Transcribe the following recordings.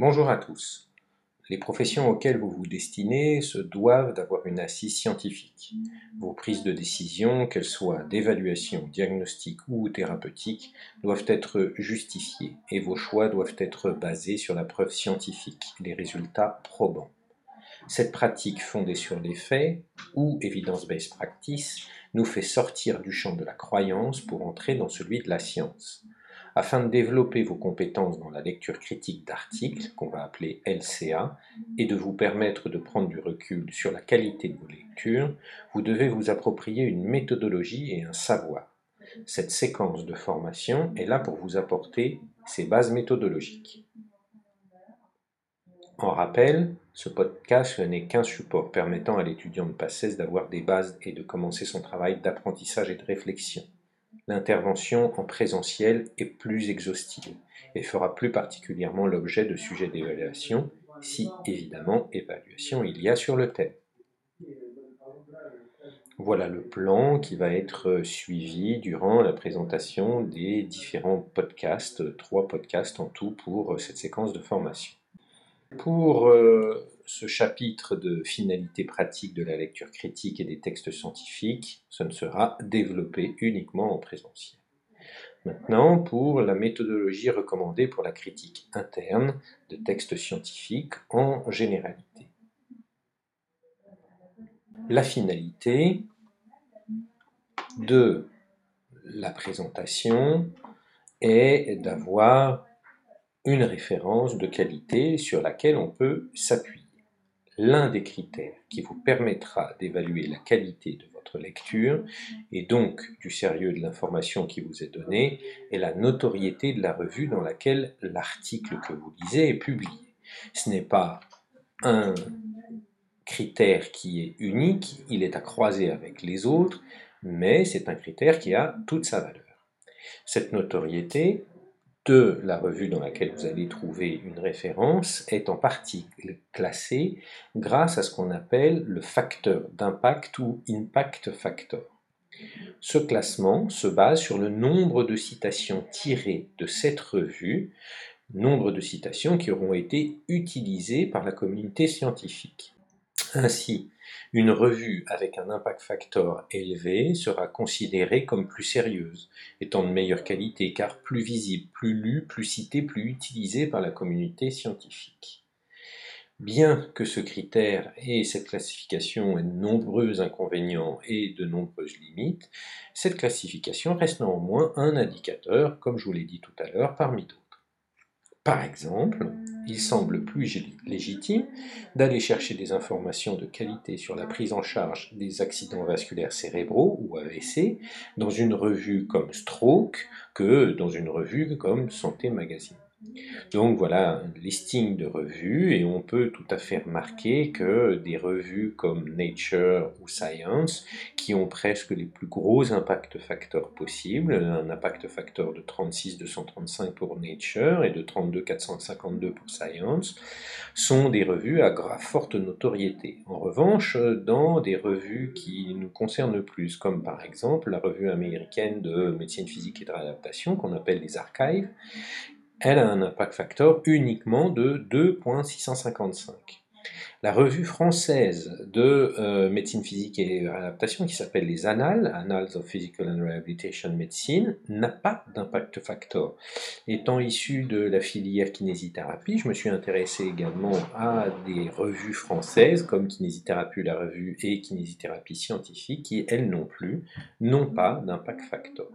Bonjour à tous. Les professions auxquelles vous vous destinez se doivent d'avoir une assise scientifique. Vos prises de décision, qu'elles soient d'évaluation, diagnostique ou thérapeutique, doivent être justifiées et vos choix doivent être basés sur la preuve scientifique, les résultats probants. Cette pratique fondée sur les faits, ou evidence-based practice, nous fait sortir du champ de la croyance pour entrer dans celui de la science afin de développer vos compétences dans la lecture critique d'articles, qu'on va appeler LCA, et de vous permettre de prendre du recul sur la qualité de vos lectures, vous devez vous approprier une méthodologie et un savoir. Cette séquence de formation est là pour vous apporter ces bases méthodologiques. En rappel, ce podcast n'est qu'un support permettant à l'étudiant de PACES d'avoir des bases et de commencer son travail d'apprentissage et de réflexion l'intervention en présentiel est plus exhaustive et fera plus particulièrement l'objet de sujets d'évaluation, si évidemment évaluation il y a sur le thème. Voilà le plan qui va être suivi durant la présentation des différents podcasts, trois podcasts en tout pour cette séquence de formation. Pour euh, ce chapitre de finalité pratique de la lecture critique et des textes scientifiques, ce ne sera développé uniquement en présentiel. Maintenant, pour la méthodologie recommandée pour la critique interne de textes scientifiques en généralité. La finalité de la présentation est d'avoir une référence de qualité sur laquelle on peut s'appuyer l'un des critères qui vous permettra d'évaluer la qualité de votre lecture et donc du sérieux de l'information qui vous est donnée est la notoriété de la revue dans laquelle l'article que vous lisez est publié. Ce n'est pas un critère qui est unique, il est à croiser avec les autres, mais c'est un critère qui a toute sa valeur. Cette notoriété, de la revue dans laquelle vous allez trouver une référence est en partie classée grâce à ce qu'on appelle le facteur d'impact ou impact factor. Ce classement se base sur le nombre de citations tirées de cette revue, nombre de citations qui auront été utilisées par la communauté scientifique. Ainsi, une revue avec un impact factor élevé sera considérée comme plus sérieuse, étant de meilleure qualité car plus visible, plus lue, plus citée, plus utilisée par la communauté scientifique. Bien que ce critère et cette classification aient de nombreux inconvénients et de nombreuses limites, cette classification reste néanmoins un indicateur, comme je vous l'ai dit tout à l'heure, parmi d'autres. Par exemple, il semble plus légitime d'aller chercher des informations de qualité sur la prise en charge des accidents vasculaires cérébraux ou AVC dans une revue comme Stroke que dans une revue comme Santé Magazine. Donc voilà un listing de revues et on peut tout à fait remarquer que des revues comme Nature ou Science, qui ont presque les plus gros impact facteurs possibles, un impact facteur de 36 235 pour Nature et de 32 452 pour Science, sont des revues à forte notoriété. En revanche, dans des revues qui nous concernent plus, comme par exemple la revue américaine de médecine physique et de réadaptation qu'on appelle les archives, elle a un impact factor uniquement de 2.655. La revue française de euh, médecine physique et réadaptation, qui s'appelle les Annales, Annals of Physical and Rehabilitation Medicine, n'a pas d'impact factor. Étant issu de la filière kinésithérapie, je me suis intéressé également à des revues françaises comme Kinésithérapie, la revue et Kinésithérapie scientifique, qui elles non plus n'ont pas d'impact factor.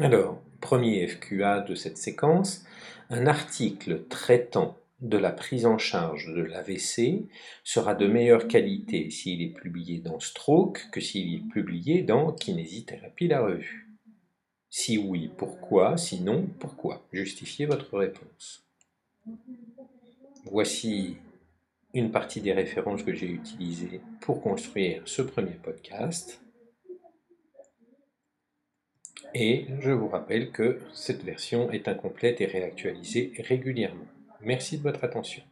Alors, premier FQA de cette séquence, un article traitant de la prise en charge de l'AVC sera de meilleure qualité s'il est publié dans Stroke que s'il est publié dans Kinésithérapie la revue. Si oui, pourquoi? Sinon, pourquoi? Justifiez votre réponse. Voici une partie des références que j'ai utilisées pour construire ce premier podcast. Et je vous rappelle que cette version est incomplète et réactualisée régulièrement. Merci de votre attention.